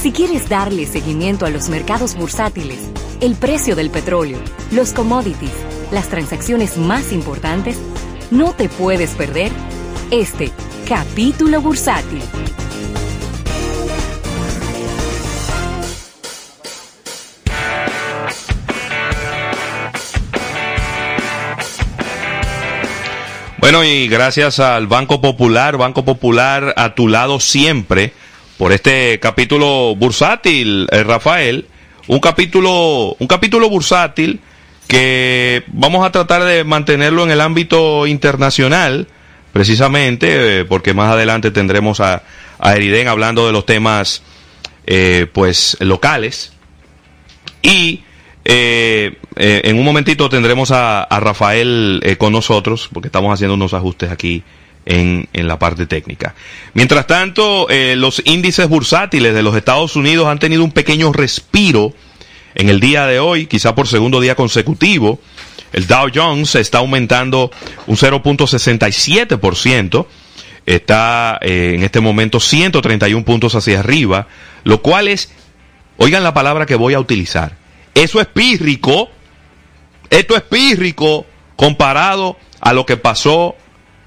Si quieres darle seguimiento a los mercados bursátiles, el precio del petróleo, los commodities, las transacciones más importantes, no te puedes perder este capítulo bursátil. Bueno, y gracias al Banco Popular, Banco Popular a tu lado siempre, por este capítulo bursátil, eh, Rafael. Un capítulo, un capítulo bursátil que vamos a tratar de mantenerlo en el ámbito internacional, precisamente, eh, porque más adelante tendremos a, a hablando de los temas, eh, pues, locales. Y eh, eh, en un momentito tendremos a, a Rafael eh, con nosotros, porque estamos haciendo unos ajustes aquí en, en la parte técnica. Mientras tanto, eh, los índices bursátiles de los Estados Unidos han tenido un pequeño respiro en el día de hoy, quizá por segundo día consecutivo. El Dow Jones está aumentando un 0.67%. Está eh, en este momento 131 puntos hacia arriba, lo cual es, oigan la palabra que voy a utilizar, eso es pírrico, esto es pírrico comparado a lo que pasó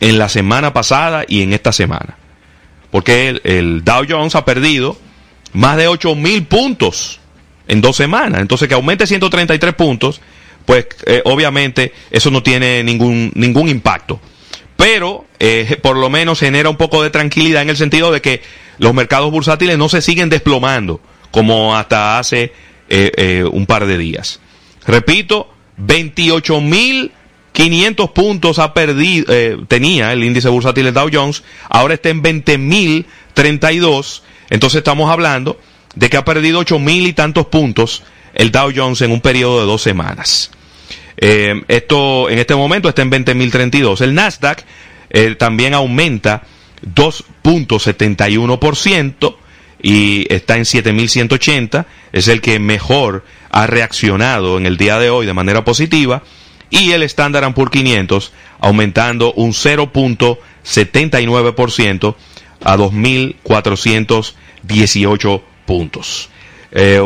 en la semana pasada y en esta semana. Porque el, Dow Jones ha perdido más de 8 mil puntos en dos semanas. Entonces que aumente 133 puntos, pues eh, obviamente eso no tiene ningún, ningún impacto. Pero eh, por lo menos genera un poco de tranquilidad en el sentido de que los mercados bursátiles no se siguen desplomando como hasta hace eh, un par de días. Repito, 28.500 puntos ha perdido, eh, tenía el índice bursátil de Dow Jones, ahora está en 20.032, entonces estamos hablando de que ha perdido 8.000 y tantos puntos el Dow Jones en un periodo de dos semanas. Eh, esto en este momento está en 20.032. El Nasdaq eh, también aumenta 2.71% y está en 7.180. Es el que mejor ha reaccionado en el día de hoy de manera positiva. Y el Standard Poor's 500 aumentando un 0.79% a 2.418 puntos. Eh,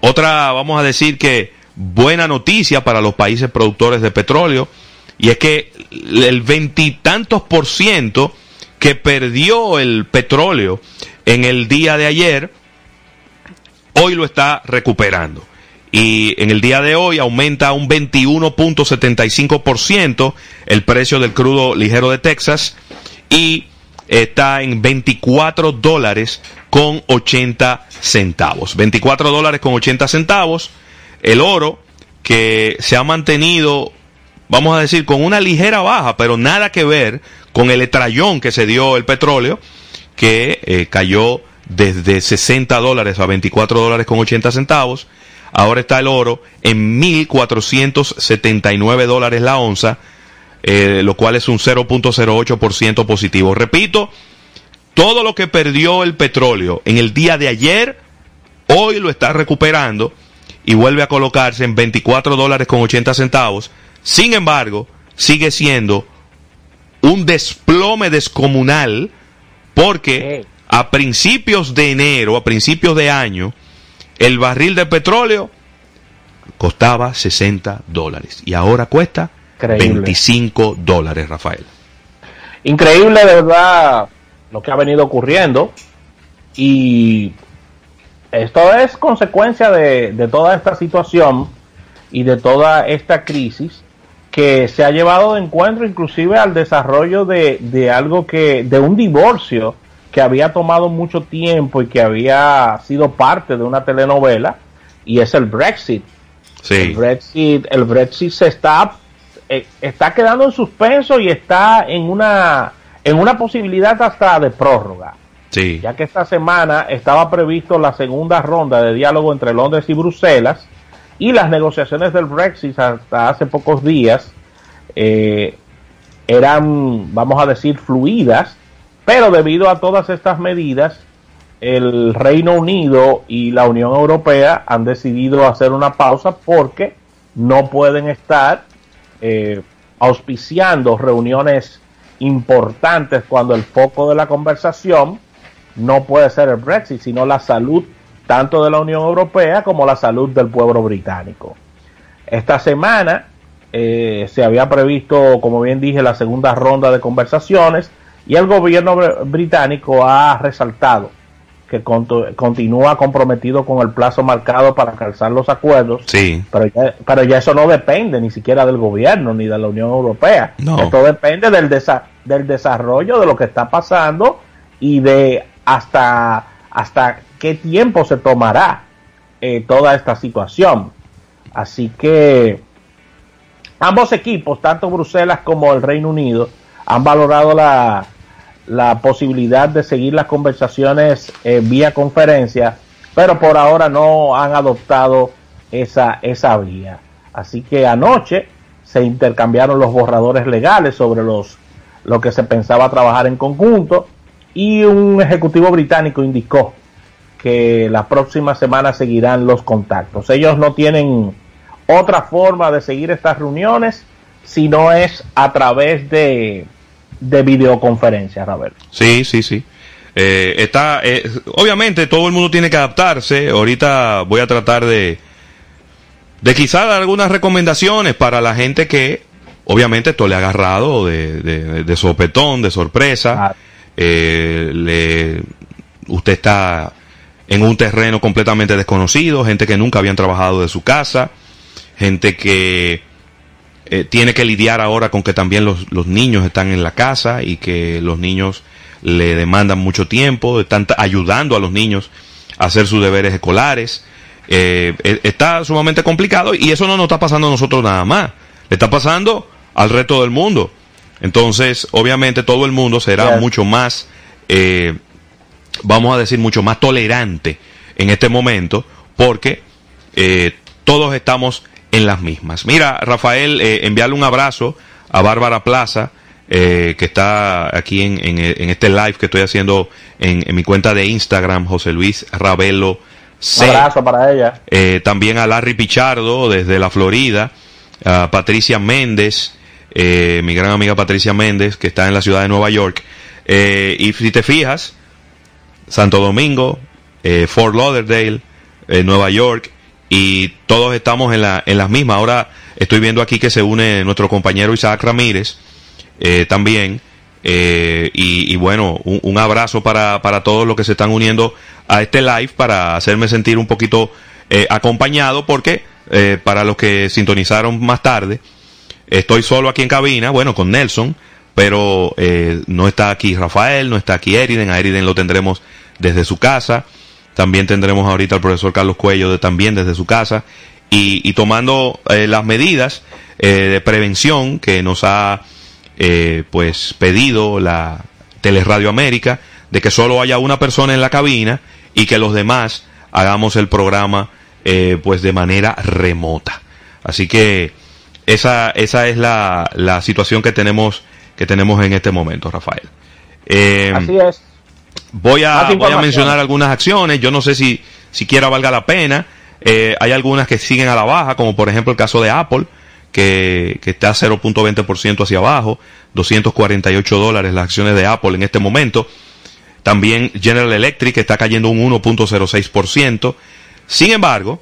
otra, vamos a decir que buena noticia para los países productores de petróleo, y es que el veintitantos por ciento que perdió el petróleo en el día de ayer, hoy lo está recuperando. Y en el día de hoy aumenta un 21.75% el precio del crudo ligero de Texas y está en 24 dólares con 80 centavos. 24 dólares con 80 centavos. El oro que se ha mantenido, vamos a decir, con una ligera baja, pero nada que ver con el estrellón que se dio el petróleo, que eh, cayó desde 60 dólares a 24 dólares con 80 centavos. Ahora está el oro en 1.479 dólares la onza, eh, lo cual es un 0.08% positivo. Repito, todo lo que perdió el petróleo en el día de ayer, hoy lo está recuperando y vuelve a colocarse en 24 dólares con 80 centavos. Sin embargo, sigue siendo un desplome descomunal porque a principios de enero, a principios de año, el barril de petróleo costaba 60 dólares y ahora cuesta Increíble. 25 dólares, Rafael. Increíble, de verdad, lo que ha venido ocurriendo. Y esto es consecuencia de, de toda esta situación y de toda esta crisis que se ha llevado de encuentro inclusive al desarrollo de, de algo que, de un divorcio que había tomado mucho tiempo y que había sido parte de una telenovela y es el Brexit. El Brexit, el Brexit se está, eh, está quedando en suspenso y está en una, en una posibilidad hasta de prórroga, sí, ya que esta semana estaba previsto la segunda ronda de diálogo entre Londres y Bruselas y las negociaciones del Brexit hasta hace pocos días eh, eran, vamos a decir, fluidas, pero debido a todas estas medidas, el Reino Unido y la Unión Europea han decidido hacer una pausa porque no pueden estar eh, auspiciando reuniones importantes cuando el foco de la conversación no puede ser el Brexit, sino la salud tanto de la Unión Europea como la salud del pueblo británico. Esta semana eh, se había previsto, como bien dije, la segunda ronda de conversaciones y el gobierno británico ha resaltado que continúa comprometido con el plazo marcado para calzar los acuerdos, sí. pero, ya, pero ya eso no depende ni siquiera del gobierno ni de la Unión Europea. No. Esto depende del, del desarrollo de lo que está pasando y de hasta, hasta qué tiempo se tomará eh, toda esta situación. Así que ambos equipos, tanto Bruselas como el Reino Unido, han valorado la, la posibilidad de seguir las conversaciones eh, vía conferencia, pero por ahora no han adoptado esa, esa vía. Así que anoche se intercambiaron los borradores legales sobre los lo que se pensaba trabajar en conjunto y un ejecutivo británico indicó que la próxima semana seguirán los contactos. Ellos no tienen otra forma de seguir estas reuniones si no es a través de, de videoconferencia, Robert. Sí, sí, sí. Eh, está, eh, obviamente todo el mundo tiene que adaptarse. Ahorita voy a tratar de, de quizá dar algunas recomendaciones para la gente que, obviamente, esto le ha agarrado de, de, de sopetón, de sorpresa. Claro. Eh, le, usted está en un terreno completamente desconocido, gente que nunca habían trabajado de su casa, gente que eh, tiene que lidiar ahora con que también los, los, niños están en la casa y que los niños le demandan mucho tiempo, están ayudando a los niños a hacer sus deberes escolares. Eh, está sumamente complicado y eso no nos está pasando a nosotros nada más, le está pasando al resto del mundo. Entonces, obviamente todo el mundo será mucho más, eh, vamos a decir, mucho más tolerante en este momento porque todos estamos en las mismas. Mira, Rafael, eh, enviarle un abrazo a Bárbara Plaza, eh, que está aquí en, en, en este live que estoy haciendo en, en mi cuenta de Instagram, José Luis Ravelo C. Un abrazo para ella. Eh, también a Larry Pichardo desde la Florida, a Patricia Méndez, eh, mi gran amiga Patricia Méndez, que está en la ciudad de Nueva York. Y si te fijas, Santo Domingo, Fort Lauderdale, Nueva York, y todos estamos en, la, en las mismas. Ahora estoy viendo aquí que se une nuestro compañero Isaac Ramírez eh, también. Eh, y, y, bueno, un, abrazo para, para, todos los que se están uniendo a este live para hacerme sentir un poquito eh, acompañado porque eh, para los que sintonizaron más tarde, estoy solo aquí en cabina, bueno, con Nelson, pero eh, no está aquí Rafael, no está aquí Eriden, a Eriden lo tendremos desde su casa, también tendremos ahorita al profesor Carlos Cuello de, también desde su casa y, y tomando eh, las medidas de prevención que nos ha eh, pues pedido la Teleradio América de que solo haya una persona en la cabina y que los demás hagamos el programa eh, pues de manera remota. Así que esa, esa es la, la situación que tenemos, que tenemos en este momento, Rafael. Eh, Así es. Voy a, voy a mencionar algunas acciones, yo no sé si siquiera valga la pena. Eh, hay algunas que siguen a la baja, como por ejemplo el caso de Apple, que, que está 0.20% hacia abajo, 248 dólares las acciones de Apple en este momento. También General Electric está cayendo un 1.06%. Sin embargo,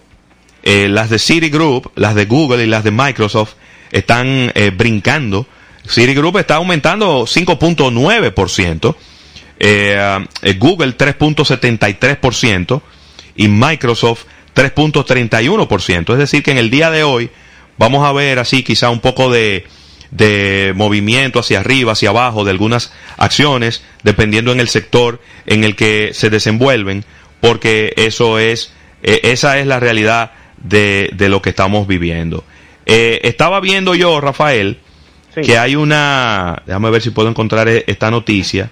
eh, las de Citigroup, las de Google y las de Microsoft están eh, brincando. Citigroup está aumentando 5.9%. Eh, Google 3.73% y Microsoft 3.31%. Es decir, que en el día de hoy vamos a ver así quizá un poco de, de movimiento hacia arriba, hacia abajo de algunas acciones, dependiendo en el sector en el que se desenvuelven, porque eso es, eh, esa es la realidad de, de, lo que estamos viviendo. Eh, estaba viendo yo, Rafael, sí. que hay una, déjame ver si puedo encontrar esta noticia,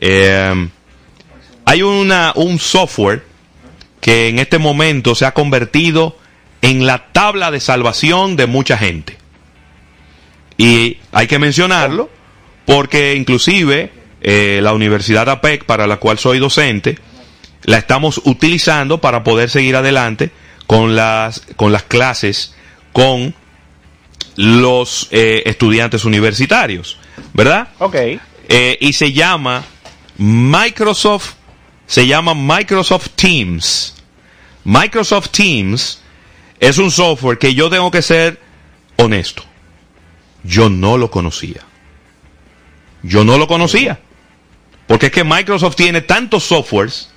eh, hay una, un software que en este momento se ha convertido en la tabla de salvación de mucha gente. Y hay que mencionarlo porque inclusive eh, la Universidad APEC, para la cual soy docente, la estamos utilizando para poder seguir adelante con las, con las clases con los eh, estudiantes universitarios, ¿verdad? Ok. Eh, y se llama Microsoft se llama Microsoft Teams. Microsoft Teams es un software que yo tengo que ser honesto. Yo no lo conocía. Yo no lo conocía. Porque es que Microsoft tiene tantos softwares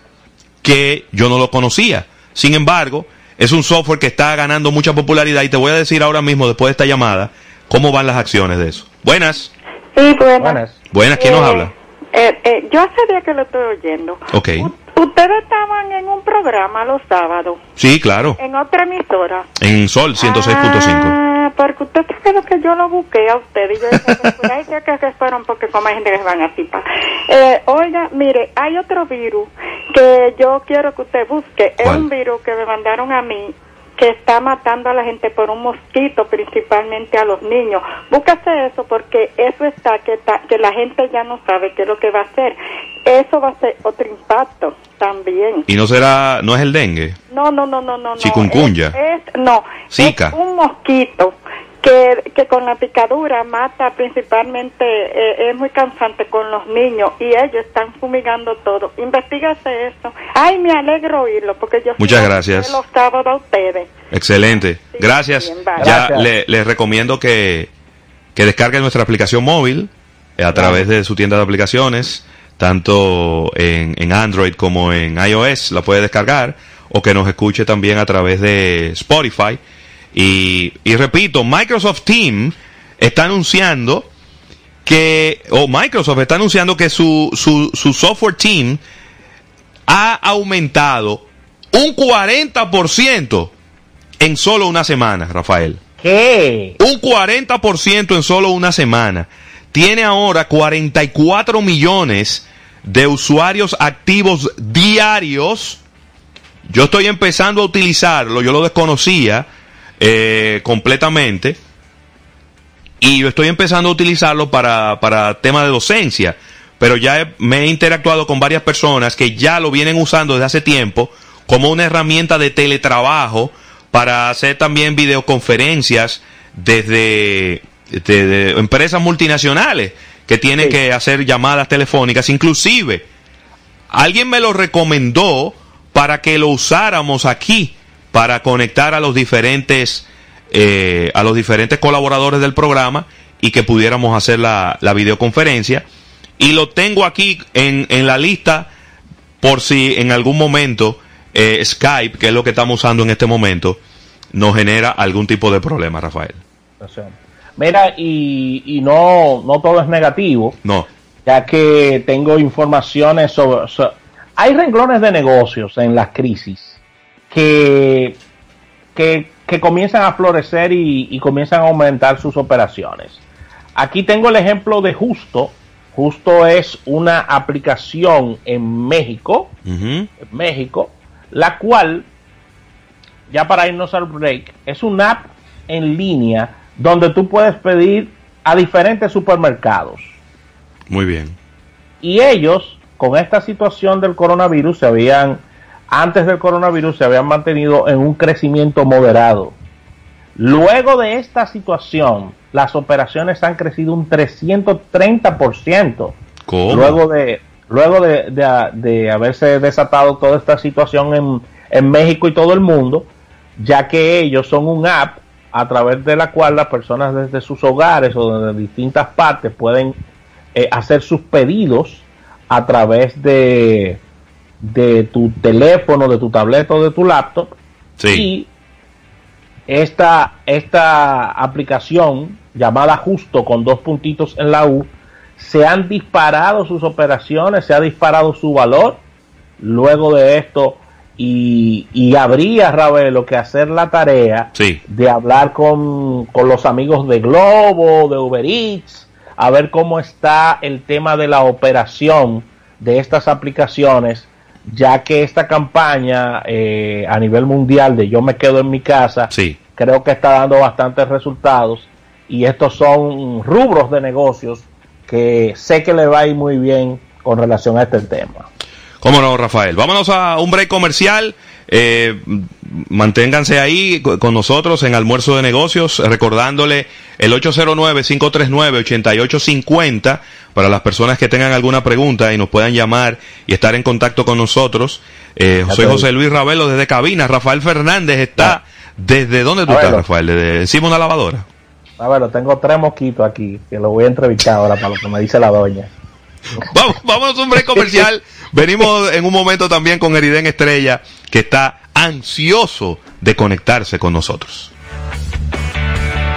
que yo no lo conocía. Sin embargo, es un software que está ganando mucha popularidad y te voy a decir ahora mismo, después de esta llamada, cómo van las acciones de eso. Buenas. Sí, buenas. Buenas, ¿quién nos Eh, habla? Eh, eh, yo hace días que lo estoy oyendo. Ok. U- ustedes estaban en un programa los sábados, Sí, claro. en otra emisora. En Sol 106.5. Ah, porque usted sabe lo que yo lo busqué a usted y yo dije, pues, por ahí que, que, fueron porque como hay gente que se van a tipar. Eh, oiga, mire, hay otro virus que yo quiero que usted busque. Es un virus que me mandaron a mí que está matando a la gente por un mosquito, principalmente a los niños. Búscase eso porque eso está que, la gente ya no sabe qué es lo que va a hacer. Eso va a ser otro impacto también. Y no será, no es el dengue. No, no, no, no, no. no. Chikungunya. Es, es- no, Zika. es un mosquito que, que con la picadura mata principalmente, eh, es muy cansante con los niños y ellos están fumigando todo. Investígase eso. Ay, me alegro oírlo porque yo Muchas gracias. los sábados a ustedes. Excelente. Sí, Gracias. bien. Ya Gracias. le- les recomiendo que, que descarguen nuestra aplicación móvil eh, a través de su tienda de aplicaciones, tanto en, en Android como en iOS, la puede descargar, o que nos escuche también a través de Spotify. Y, y repito, Microsoft Team está anunciando que, o Microsoft está anunciando que su, su, su software team ha aumentado un 40% en solo una semana, Rafael. ¿Qué? Un 40% en solo una semana. Tiene ahora 44 millones de usuarios activos diarios. Yo estoy empezando a utilizarlo, yo lo desconocía eh, completamente. Y yo estoy empezando a utilizarlo para, para tema de docencia. Pero ya he- me he interactuado con varias personas que ya lo vienen usando desde hace tiempo como una herramienta de teletrabajo para hacer también videoconferencias desde, desde empresas multinacionales que tienen Sí. que hacer llamadas telefónicas. Inclusive, alguien me lo recomendó para que lo usáramos aquí para conectar a los diferentes eh, a los diferentes colaboradores del programa y que pudiéramos hacer la, la videoconferencia. Y lo tengo aquí en, en la lista por si en algún momento eh, Skype que es lo que estamos usando en este momento nos genera algún tipo de problema Rafael. Mira, y, y no, no todo es negativo, no. ya que tengo informaciones sobre... so- hay renglones de negocios en las crisis que, que, que comienzan a florecer y, y comienzan a aumentar sus operaciones. Aquí tengo el ejemplo de Justo. Justo es una aplicación en México, en México, la cual, ya para irnos al break, es una app en línea donde tú puedes pedir a diferentes supermercados. muy bien Y ellos, con esta situación del coronavirus, se habían, antes del coronavirus, se habían mantenido en un crecimiento moderado. Luego de esta situación, las operaciones han crecido un 330%. ¿Cómo? Luego de, luego de, de- de haberse desatado toda esta situación en, en México y todo el mundo, ya que ellos son un app a través de la cual las personas desde sus hogares o de distintas partes pueden eh, hacer sus pedidos a través de, de tu teléfono, de tu tableta o de tu laptop. sí. Y esta, esta aplicación llamada justo con dos puntitos en la U, se han disparado sus operaciones, se ha disparado su valor. Luego de esto y, y habría, Ravelo, que hacer la tarea sí. de hablar con, con los amigos de Globo, de Uber Eats, a ver cómo está el tema de la operación de estas aplicaciones, ya que esta campaña eh, a nivel mundial de yo me quedo en mi casa, sí creo que está dando bastantes resultados y estos son rubros de negocios que sé que le va a ir muy bien con relación a este tema. ¿Cómo no, Rafael? Vámonos a un break comercial. Eh, manténganse ahí co- con nosotros en Almuerzo de Negocios, recordándole el 809-539-8850 para las personas que tengan alguna pregunta y nos puedan llamar y estar en contacto con nosotros. Eh, soy José Luis Ravelo desde cabina. Rafael Fernández está. ¿Desde dónde tú estás, Rafael? ¿Desde encima una lavadora? A ver, tengo tres mosquitos aquí que lo voy a entrevistar ahora para lo que me dice la doña. vamos, vamos a un break comercial. Venimos en un momento también con Eriden Estrella, que está ansioso de conectarse con nosotros.